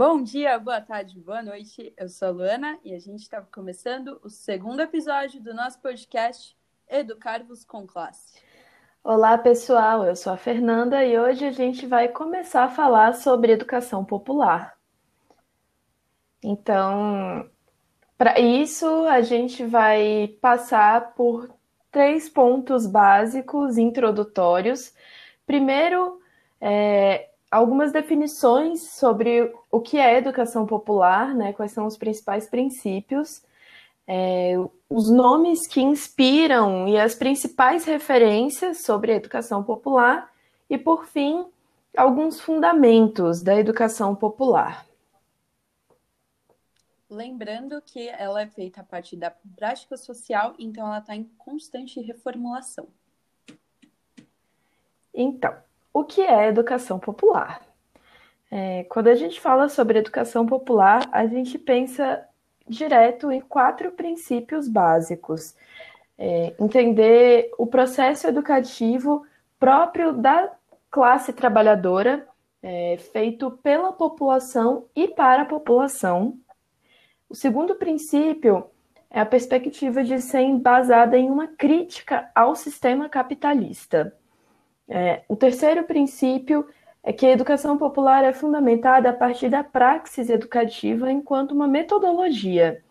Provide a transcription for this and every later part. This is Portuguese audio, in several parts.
Bom dia, boa tarde, boa noite. Eu sou a Luana e a gente está começando o segundo episódio do nosso podcast Educar-vos com Classe. Olá, pessoal. Eu sou a Fernanda e hoje a gente vai começar a falar sobre educação popular. Então, para isso, a gente vai passar por três pontos básicos introdutórios. Primeiro, é, algumas definições sobre o que é educação popular, né? Quais são os principais princípios, é, os nomes que inspiram e as principais referências sobre a educação popular, e por fim, alguns fundamentos da educação popular. Lembrando que ela é feita a partir da prática social, então ela está em constante reformulação. Então, o que é educação popular? É, quando a gente fala sobre educação popular, a gente pensa direto em quatro princípios básicos. É, entender o processo educativo próprio da classe trabalhadora, é, feito pela população e para a população. O segundo princípio é a perspectiva de ser embasada em uma crítica ao sistema capitalista. É, o terceiro princípio é que a educação popular é fundamentada a partir da praxis educativa enquanto uma metodologia.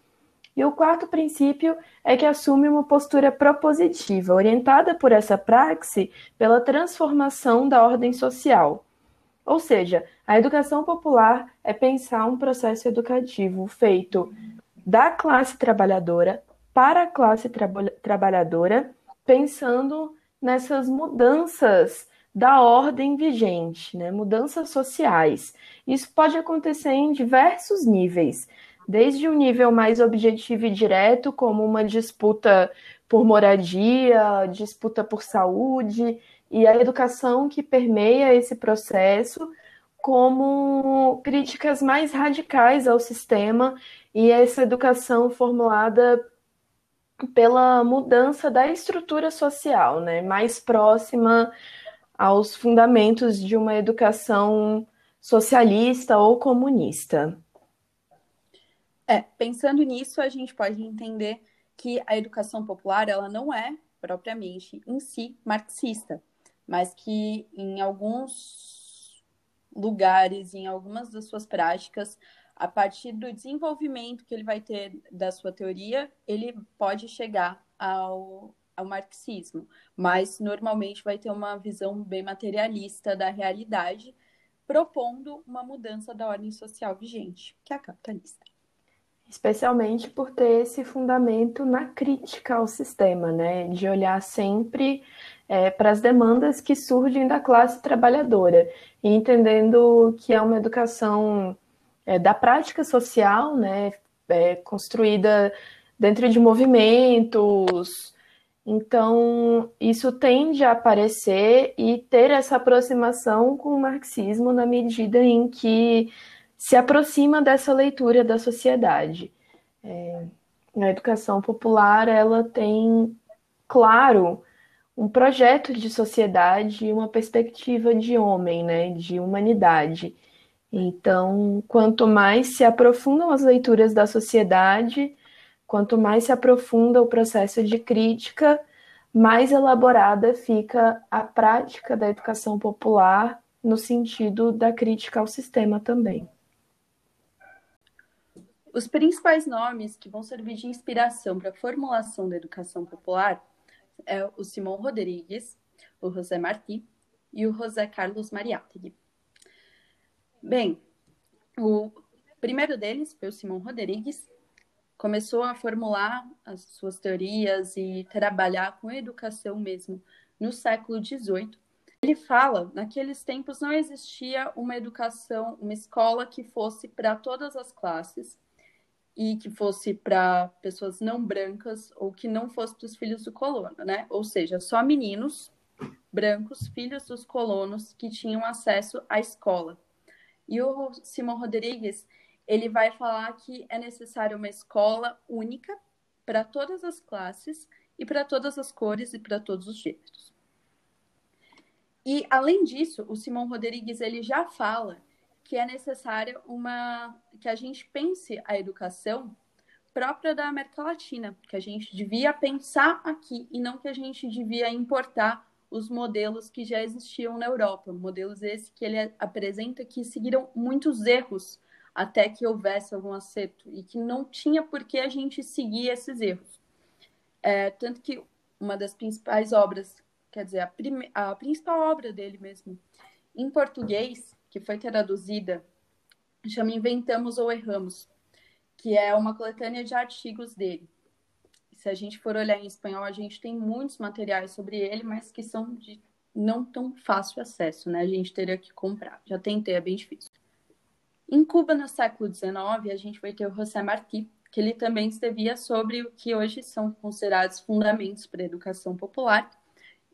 E o quarto princípio é que assume uma postura propositiva, orientada por essa praxe pela transformação da ordem social. Ou seja, a educação popular é pensar um processo educativo feito da classe trabalhadora para a classe tra trabalhadora, pensando nessas mudanças da ordem vigente, né? mudanças sociais. Isso pode acontecer em diversos níveis, desde um nível mais objetivo e direto, como uma disputa por moradia, disputa por saúde, e a educação que permeia esse processo, como críticas mais radicais ao sistema e essa educação formulada pela mudança da estrutura social, né, mais próxima aos fundamentos de uma educação socialista ou comunista. É, pensando nisso, a gente pode entender que a educação popular ela não é propriamente em si marxista, mas que em alguns lugares, em algumas das suas práticas, a partir do desenvolvimento que ele vai ter da sua teoria, ele pode chegar ao, ao marxismo, mas normalmente vai ter uma visão bem materialista da realidade, propondo uma mudança da ordem social vigente, que é a capitalista. Especialmente por ter esse fundamento na crítica ao sistema, né? De olhar sempre é, para as demandas que surgem da classe trabalhadora e entendendo que é uma educação é, da prática social, né, é, construída dentro de movimentos. Então, isso tende a aparecer e ter essa aproximação com o marxismo na medida em que se aproxima dessa leitura da sociedade. É, a educação popular, ela tem, claro, um projeto de sociedade e uma perspectiva de homem, né, de humanidade. Então, quanto mais se aprofundam as leituras da sociedade, quanto mais se aprofunda o processo de crítica, mais elaborada fica a prática da educação popular no sentido da crítica ao sistema também. Os principais nomes que vão servir de inspiração para a formulação da educação popular é o Simão Rodrigues, o José Martí e o José Carlos Mariátegui. Bem, o primeiro deles foi o Simão Rodrigues, começou a formular as suas teorias e trabalhar com educação mesmo no século XVIII. Ele fala, naqueles tempos não existia uma educação, uma escola que fosse para todas as classes e que fosse para pessoas não brancas ou que não fosse para os filhos do colono, né? Ou seja, só meninos brancos, filhos dos colonos, que tinham acesso à escola. E o Simão Rodrigues, ele vai falar que é necessário uma escola única para todas as classes e para todas as cores e para todos os gêneros. E além disso, o Simão Rodrigues ele já fala que é necessária uma que a gente pense a educação própria da América Latina, que a gente devia pensar aqui e não que a gente devia importar os modelos que já existiam na Europa, modelos esses que ele apresenta que seguiram muitos erros até que houvesse algum acerto e que não tinha por que a gente seguir esses erros. É, tanto que uma das principais obras, quer dizer, a, prime... a principal obra dele mesmo, em português, que foi traduzida, chama Inventamos ou Erramos, que é uma coletânea de artigos dele. Se a gente for olhar em espanhol, a gente tem muitos materiais sobre ele, mas que são de não tão fácil acesso, né? A gente teria que comprar. Já tentei, é bem difícil. Em Cuba, no século XIX, a gente vai ter o José Martí, que ele também escrevia sobre o que hoje são considerados fundamentos para a educação popular.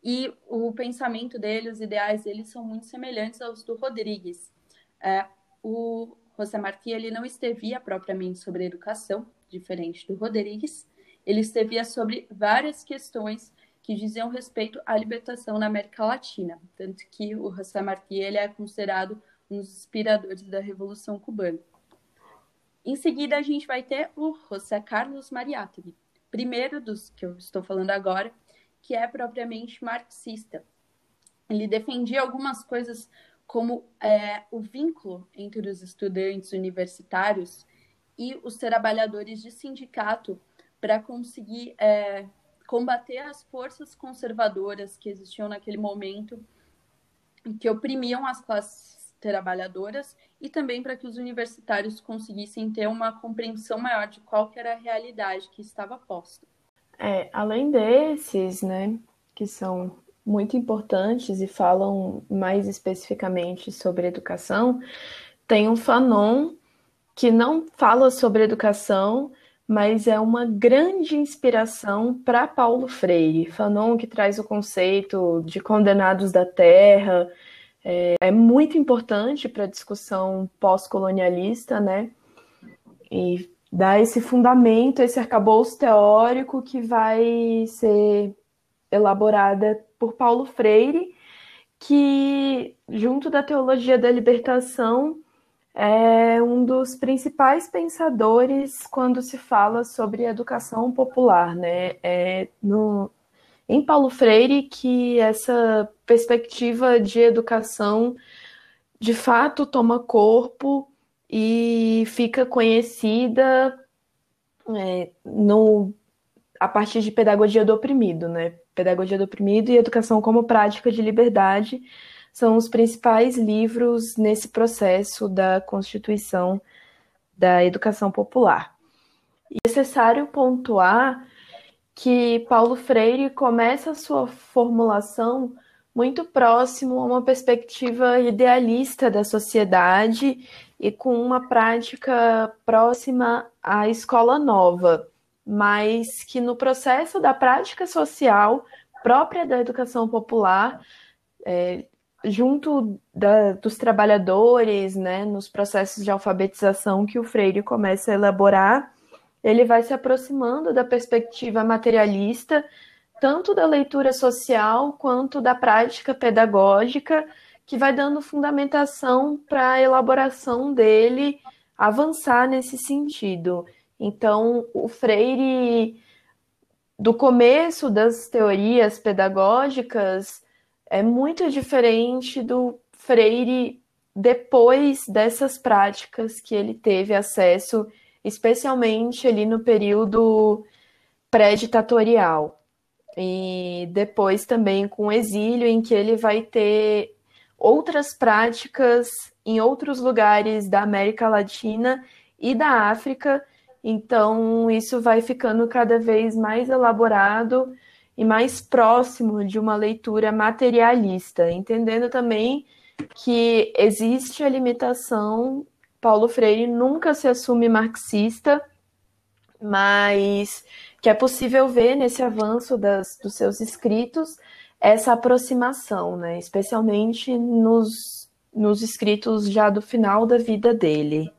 E o pensamento dele, os ideais dele são muito semelhantes aos do Rodrigues. É, o José Martí ele não escrevia propriamente sobre educação, diferente do Rodrigues. Ele escrevia sobre várias questões que diziam respeito à libertação na América Latina, tanto que o José Martí ele é considerado um dos inspiradores da Revolução Cubana. Em seguida, a gente vai ter o José Carlos Mariátegui, primeiro dos que eu estou falando agora, que é propriamente marxista. Ele defendia algumas coisas como é, o vínculo entre os estudantes universitários e os trabalhadores de sindicato para conseguir é, combater as forças conservadoras que existiam naquele momento que oprimiam as classes trabalhadoras e também para que os universitários conseguissem ter uma compreensão maior de qual era a realidade que estava posta. É, além desses, né, que são muito importantes e falam mais especificamente sobre educação, tem um Fanon que não fala sobre educação, mas é uma grande inspiração para Paulo Freire. Fanon que traz o conceito de condenados da terra, é, é muito importante para a discussão pós-colonialista, né? E dá esse fundamento, esse arcabouço teórico que vai ser elaborada por Paulo Freire, que, junto da teologia da libertação, é um dos principais pensadores quando se fala sobre educação popular, né? É no, em Paulo Freire que essa perspectiva de educação de fato toma corpo e fica conhecida é, no, a partir de pedagogia do oprimido, né? Pedagogia do oprimido e educação como prática de liberdade são os principais livros nesse processo da constituição da educação popular. E é necessário pontuar que Paulo Freire começa a sua formulação muito próximo a uma perspectiva idealista da sociedade e com uma prática próxima à escola nova, mas que no processo da prática social própria da educação popular, é, junto da, dos trabalhadores, né, nos processos de alfabetização que o Freire começa a elaborar, ele vai se aproximando da perspectiva materialista, tanto da leitura social quanto da prática pedagógica, que vai dando fundamentação para a elaboração dele avançar nesse sentido. Então, o Freire, do começo das teorias pedagógicas, é muito diferente do Freire depois dessas práticas que ele teve acesso especialmente ali no período pré-ditatorial. E depois também com o exílio, em que ele vai ter outras práticas em outros lugares da América Latina e da África. Então, isso vai ficando cada vez mais elaborado e mais próximo de uma leitura materialista, entendendo também que existe a limitação Paulo Freire nunca se assume marxista, mas que é possível ver nesse avanço das, dos seus escritos essa aproximação, né? especialmente nos, nos escritos já do final da vida dele.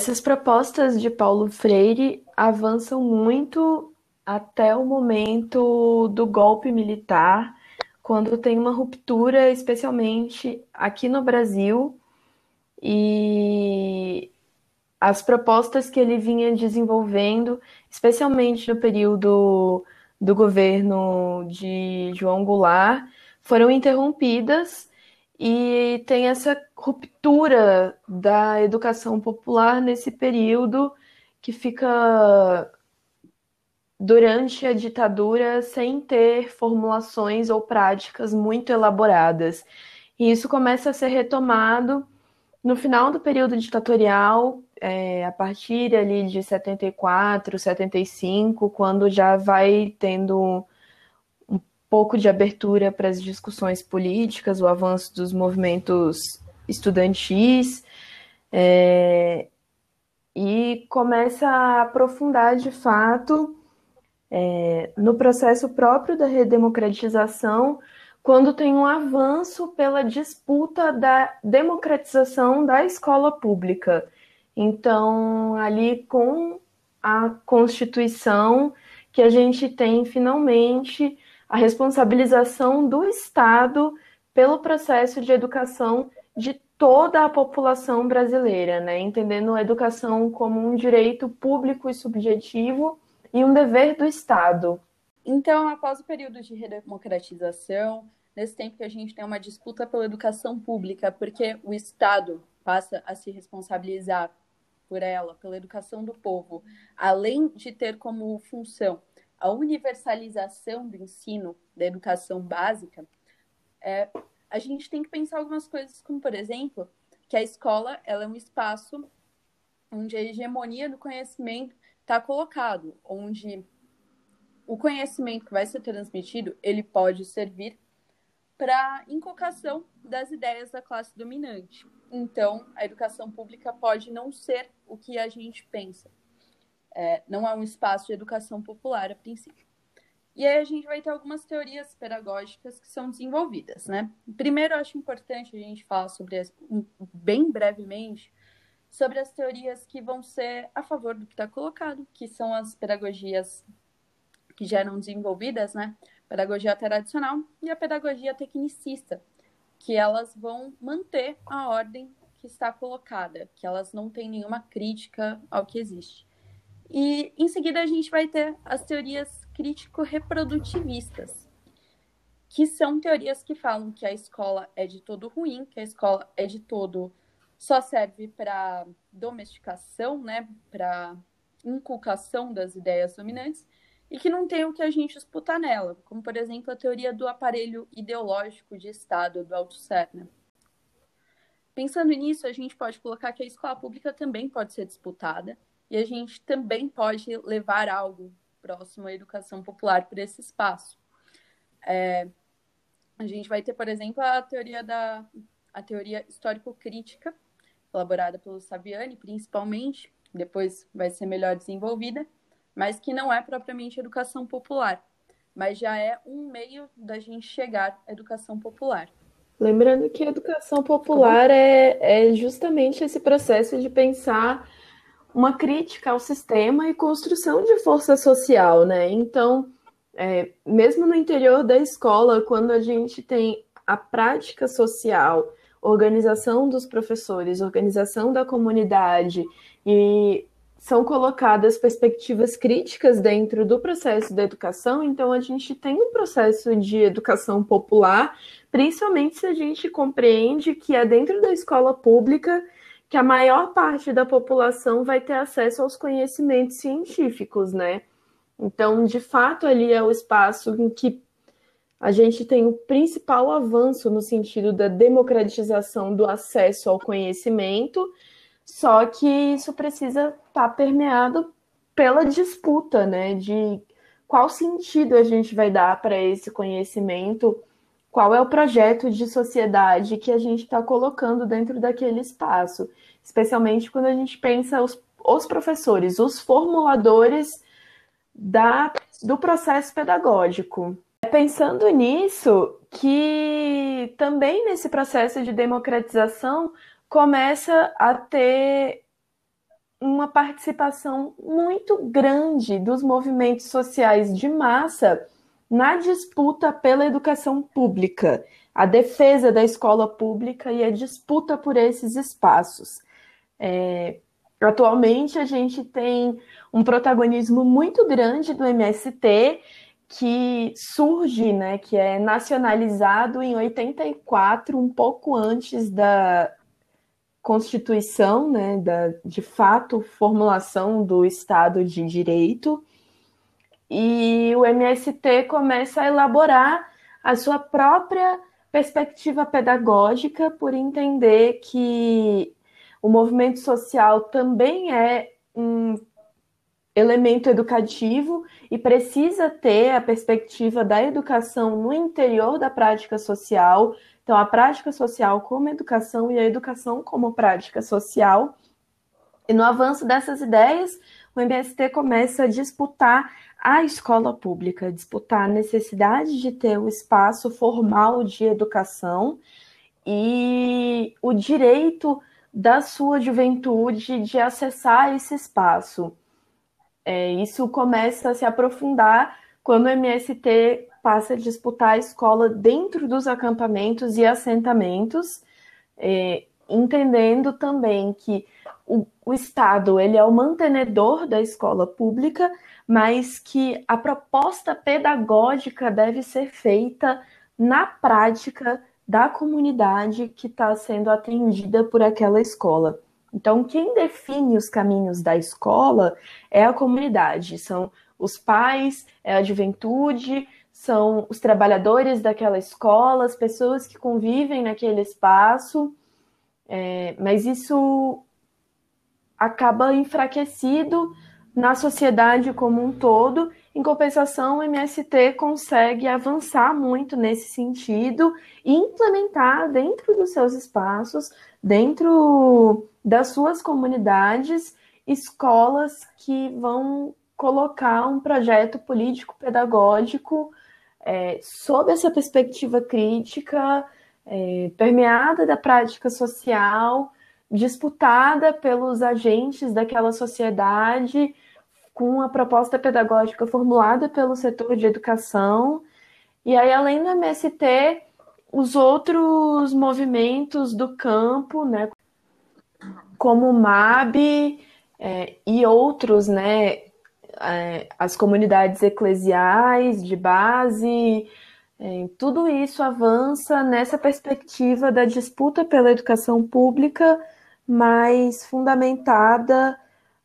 Essas propostas de Paulo Freire avançam muito até o momento do golpe militar, quando tem uma ruptura, especialmente aqui no Brasil, e as propostas que ele vinha desenvolvendo, especialmente no período do governo de João Goulart, foram interrompidas e tem essa ruptura da educação popular nesse período que fica durante a ditadura sem ter formulações ou práticas muito elaboradas. E isso começa a ser retomado no final do período ditatorial, é, a partir ali de 74, 75, quando já vai tendo um pouco de abertura para as discussões políticas, o avanço dos movimentos estudantis, é, e começa a aprofundar de fato é, no processo próprio da redemocratização quando tem um avanço pela disputa da democratização da escola pública. Então, ali com a Constituição, que a gente tem finalmente a responsabilização do Estado pelo processo de educação de toda a população brasileira, né? entendendo a educação como um direito público e subjetivo e um dever do Estado. Então, após o período de redemocratização, nesse tempo que a gente tem uma disputa pela educação pública, porque o Estado passa a se responsabilizar por ela, pela educação do povo, além de ter como função a universalização do ensino da educação básica, é, a gente tem que pensar algumas coisas, como por exemplo, que a escola ela é um espaço onde a hegemonia do conhecimento está colocado, onde o conhecimento que vai ser transmitido, ele pode servir para inculcação das ideias da classe dominante. Então, a educação pública pode não ser o que a gente pensa. É, não é um espaço de educação popular a princípio. E aí a gente vai ter algumas teorias pedagógicas que são desenvolvidas, né? Primeiro, acho importante a gente falar sobre, bem brevemente, sobre as teorias que vão ser a favor do que está colocado, que são as pedagogias que já eram desenvolvidas, né? Pedagogia tradicional e a pedagogia tecnicista, que elas vão manter a ordem que está colocada, que elas não têm nenhuma crítica ao que existe. E em seguida a gente vai ter as teorias crítico-reprodutivistas, que são teorias que falam que a escola é de todo ruim, que a escola é de todo só serve para domesticação, né, para inculcação das ideias dominantes, e que não tem o que a gente disputar nela, como, por exemplo, a teoria do aparelho ideológico de Estado, do Althusser. Né? Pensando nisso, a gente pode colocar que a escola pública também pode ser disputada e a gente também pode levar algo próximo à educação popular por esse espaço. É, a gente vai ter, por exemplo, a teoria da a teoria histórico-crítica, elaborada pelo Saviani, principalmente, depois vai ser melhor desenvolvida, mas que não é propriamente educação popular, mas já é um meio da gente chegar à educação popular. Lembrando que a educação popular é, é justamente esse processo de pensar uma crítica ao sistema e construção de força social, né? Então, é, mesmo no interior da escola, quando a gente tem a prática social, organização dos professores, organização da comunidade e são colocadas perspectivas críticas dentro do processo da educação, então a gente tem um processo de educação popular, principalmente se a gente compreende que é dentro da escola pública que a maior parte da população vai ter acesso aos conhecimentos científicos, né? Então, de fato, ali é o espaço em que a gente tem o principal avanço no sentido da democratização do acesso ao conhecimento só que isso precisa estar tá permeado pela disputa, né? De qual sentido a gente vai dar para esse conhecimento, qual é o projeto de sociedade que a gente está colocando dentro daquele espaço, especialmente quando a gente pensa os, os professores, os formuladores da, do processo pedagógico. É pensando nisso que também nesse processo de democratização começa a ter uma participação muito grande dos movimentos sociais de massa na disputa pela educação pública. a defesa da escola pública e a disputa por esses espaços. É, atualmente, a gente tem um protagonismo muito grande do MST, que surge, né, que é nacionalizado em 84, um pouco antes da Constituição, né, da, de fato, formulação do Estado de Direito, e o MST começa a elaborar a sua própria perspectiva pedagógica por entender que o movimento social também é um elemento educativo e precisa ter a perspectiva da educação no interior da prática social. Então, a prática social como educação e a educação como prática social. E no avanço dessas ideias, o MST começa a disputar a escola pública, disputar a necessidade de ter o um espaço formal de educação e o direito da sua juventude de acessar esse espaço. É, isso começa a se aprofundar quando o MST passa a disputar a escola dentro dos acampamentos e assentamentos, é, entendendo também que o, o, Estado ele é o mantenedor da escola pública, mas que a proposta pedagógica deve ser feita na prática da comunidade que está sendo atendida por aquela escola. Então, quem define os caminhos da escola é a comunidade, são os pais, é a juventude, são os trabalhadores daquela escola, as pessoas que convivem naquele espaço, é, mas isso acaba enfraquecido na sociedade como um todo. Em compensação, o MST consegue avançar muito nesse sentido e implementar dentro dos seus espaços, dentro das suas comunidades escolas que vão colocar um projeto político-pedagógico é, sob essa perspectiva crítica, é, permeada da prática social, disputada pelos agentes daquela sociedade, com a proposta pedagógica formulada pelo setor de educação. E aí, além do MST, os outros movimentos do campo, né, como o MAB é, e outros, né, é, as comunidades eclesiais de base, é, tudo isso avança nessa perspectiva da disputa pela educação pública, mais fundamentada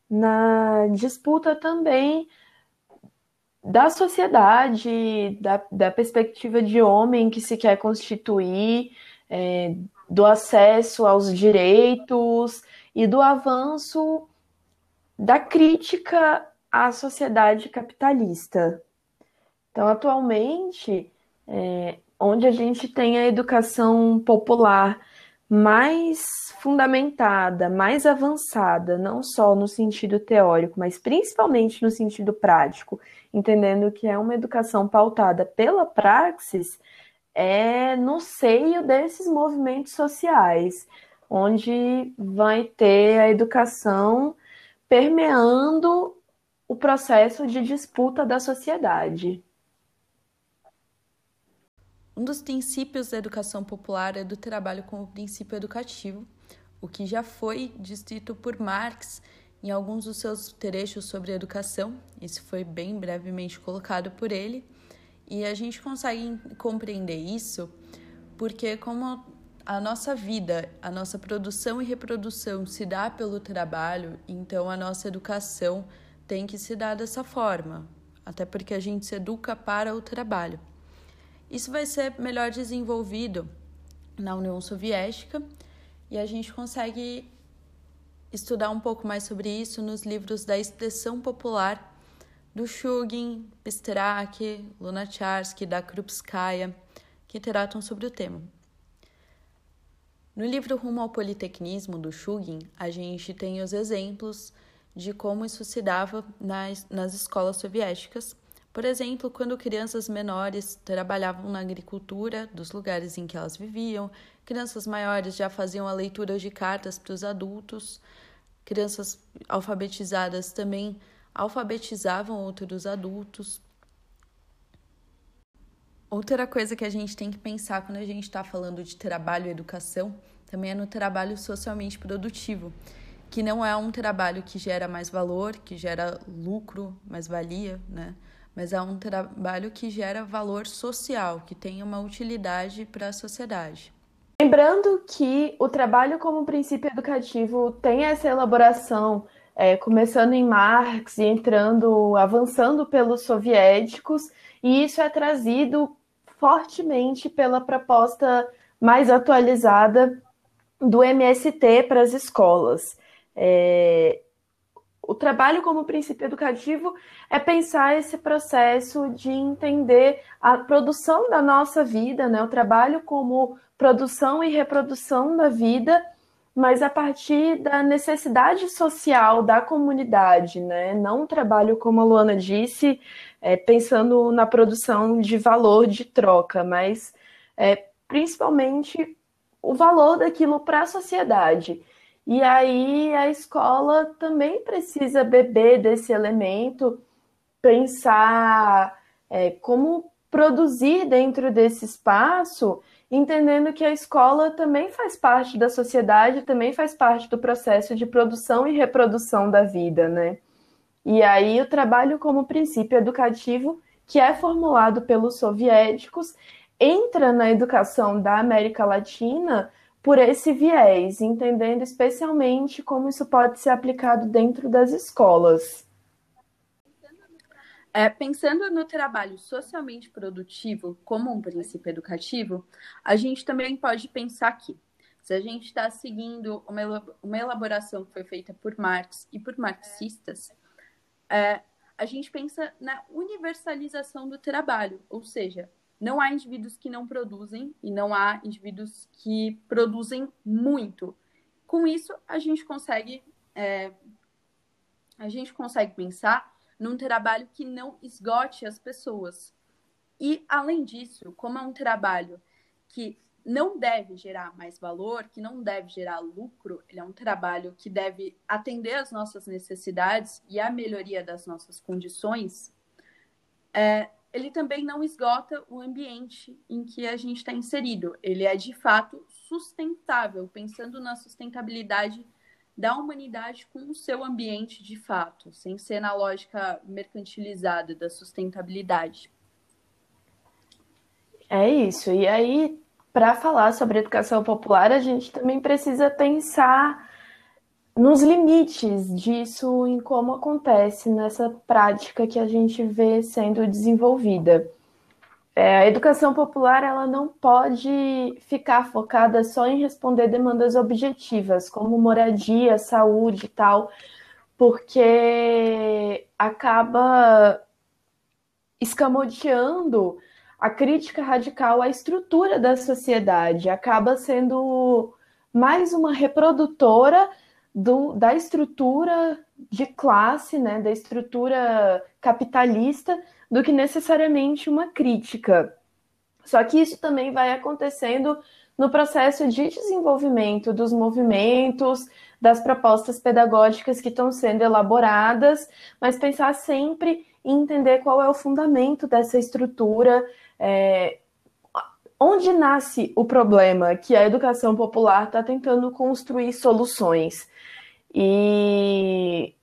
na disputa também da sociedade, da, da perspectiva de homem que se quer constituir, é, do acesso aos direitos e do avanço da crítica à sociedade capitalista. Então, atualmente, é, onde a gente tem a educação popular mais fundamentada, mais avançada, não só no sentido teórico, mas principalmente no sentido prático, entendendo que é uma educação pautada pela praxis, é no seio desses movimentos sociais, onde vai ter a educação permeando o processo de disputa da sociedade. Um dos princípios da educação popular é do trabalho como princípio educativo, o que já foi descrito por Marx em alguns dos seus trechos sobre educação. Isso foi bem brevemente colocado por ele e a gente consegue compreender isso porque, como a nossa vida, a nossa produção e reprodução se dá pelo trabalho, então a nossa educação tem que se dar dessa forma, até porque a gente se educa para o trabalho. Isso vai ser melhor desenvolvido na União Soviética e a gente consegue estudar um pouco mais sobre isso nos livros da expressão popular do Shugin, Pistrak, Lunacharsky, da Krupskaya, que tratam sobre o tema. No livro Rumo ao Politecnismo, do Shugin, a gente tem os exemplos de como isso se dava nas, nas escolas soviéticas. Por exemplo, quando crianças menores trabalhavam na agricultura dos lugares em que elas viviam, crianças maiores já faziam a leitura de cartas para os adultos, crianças alfabetizadas também alfabetizavam outros adultos. Outra coisa que a gente tem que pensar quando a gente está falando de trabalho e educação também é no trabalho socialmente produtivo, que não é um trabalho que gera mais valor, que gera lucro, mais valia, né? Mas é um trabalho que gera valor social, que tem uma utilidade para a sociedade. Lembrando que o trabalho como princípio educativo tem essa elaboração, é, começando em Marx e entrando, avançando pelos soviéticos, e isso é trazido fortemente pela proposta mais atualizada do MST para as escolas. É, o trabalho como princípio educativo é pensar esse processo de entender a produção da nossa vida, né? o trabalho como produção e reprodução da vida, mas a partir da necessidade social da comunidade, né? não um trabalho, como a Luana disse, é, pensando na produção de valor de troca, mas é, principalmente o valor daquilo para a sociedade. E aí a escola também precisa beber desse elemento, pensar é, como produzir dentro desse espaço, entendendo que a escola também faz parte da sociedade, também faz parte do processo de produção e reprodução da vida, né? E aí o trabalho como princípio educativo, que é formulado pelos soviéticos, entra na educação da América Latina por esse viés, entendendo especialmente como isso pode ser aplicado dentro das escolas. É, pensando no trabalho socialmente produtivo como um princípio educativo, a gente também pode pensar que, se a gente está seguindo uma, elaboração que foi feita por Marx e por marxistas, é, a gente pensa na universalização do trabalho, ou seja, não há indivíduos que não produzem e não há indivíduos que produzem muito. Com isso, a gente consegue é, a gente consegue pensar num trabalho que não esgote as pessoas. E além disso, como é um trabalho que não deve gerar mais valor, que não deve gerar lucro, ele é um trabalho que deve atender às nossas necessidades e à melhoria das nossas condições, é, ele também não esgota o ambiente em que a gente está inserido. Ele é de fato sustentável, pensando na sustentabilidade da humanidade com o seu ambiente de fato, sem ser na lógica mercantilizada da sustentabilidade. É isso. E aí, para falar sobre educação popular, a gente também precisa pensar nos limites disso, em como acontece nessa prática que a gente vê sendo desenvolvida. É, a educação popular ela não pode ficar focada só em responder demandas objetivas, como moradia, saúde e tal, porque acaba escamoteando a crítica radical à estrutura da sociedade, acaba sendo mais uma reprodutora do, da estrutura de classe, né, da estrutura capitalista, do que necessariamente uma crítica. Só que isso também vai acontecendo no processo de desenvolvimento dos movimentos, das propostas pedagógicas que estão sendo elaboradas, mas pensar sempre em entender qual é o fundamento dessa estrutura, é, onde nasce o problema que a educação popular está tentando construir soluções. E,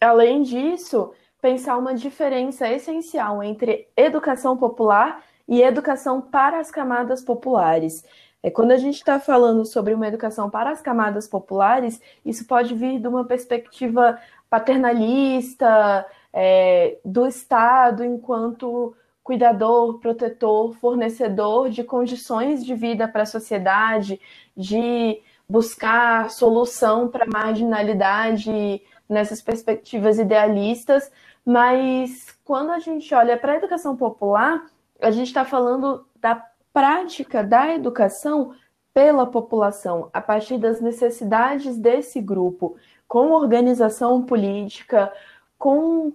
além disso, pensar uma diferença essencial entre educação popular e educação para as camadas populares. É, quando a gente está falando sobre uma educação para as camadas populares, isso pode vir de uma perspectiva paternalista, é, do Estado enquanto cuidador, protetor, fornecedor de condições de vida para a sociedade, de buscar solução para a marginalidade nessas perspectivas idealistas, mas quando a gente olha para a educação popular, a gente está falando da prática da educação pela população, a partir das necessidades desse grupo, com organização política, com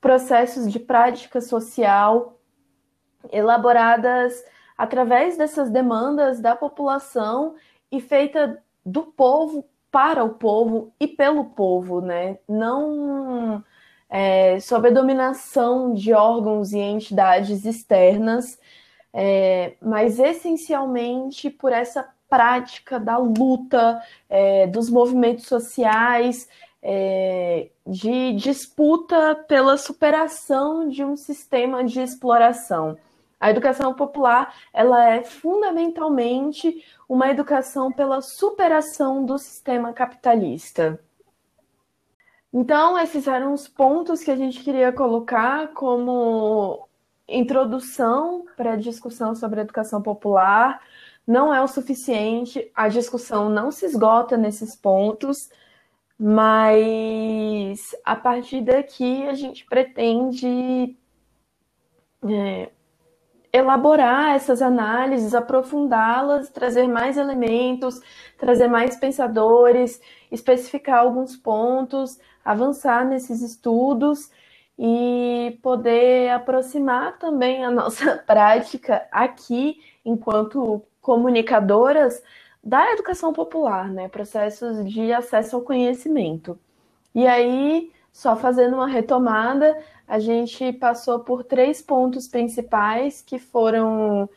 processos de prática social elaboradas através dessas demandas da população e feita do povo para o povo e pelo povo, né? Não é, sob a dominação de órgãos e entidades externas, é, mas essencialmente por essa prática da luta, é, dos movimentos sociais, é, de disputa pela superação de um sistema de exploração. A educação popular ela é fundamentalmente uma educação pela superação do sistema capitalista. Então, esses eram os pontos que a gente queria colocar como introdução para a discussão sobre a educação popular. Não é o suficiente, a discussão não se esgota nesses pontos, mas a partir daqui a gente pretende é, elaborar essas análises, aprofundá-las, trazer mais elementos, trazer mais pensadores, especificar alguns pontos, avançar nesses estudos e poder aproximar também a nossa prática aqui, enquanto comunicadoras, da educação popular, né? Processos de acesso ao conhecimento. E aí, só fazendo uma retomada, a gente passou por três pontos principais que foram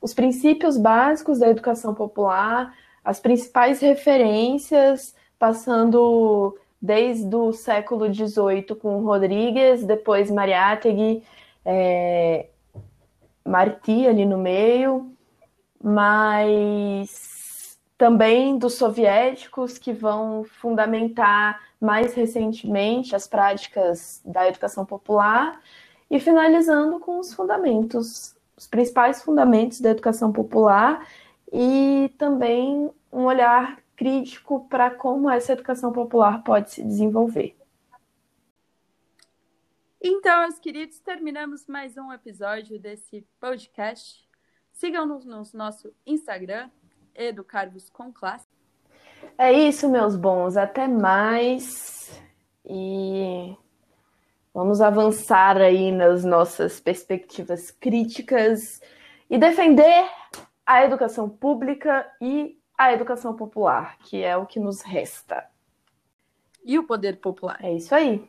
os princípios básicos da educação popular, as principais referências, passando desde o século XVIII com Rodrigues, depois Mariátegui, é, Marti ali no meio, mas também dos soviéticos que vão fundamentar mais recentemente as práticas da educação popular e finalizando com os fundamentos, os principais fundamentos da educação popular e também um olhar crítico para como essa educação popular pode se desenvolver. Então, meus queridos, terminamos mais um episódio desse podcast. Sigam-nos no nosso Instagram, Educarvos com Classe. É isso, meus bons. Até mais. E vamos avançar aí nas nossas perspectivas críticas e defender a educação pública e a educação popular, que é o que nos resta. E o poder popular. É isso aí.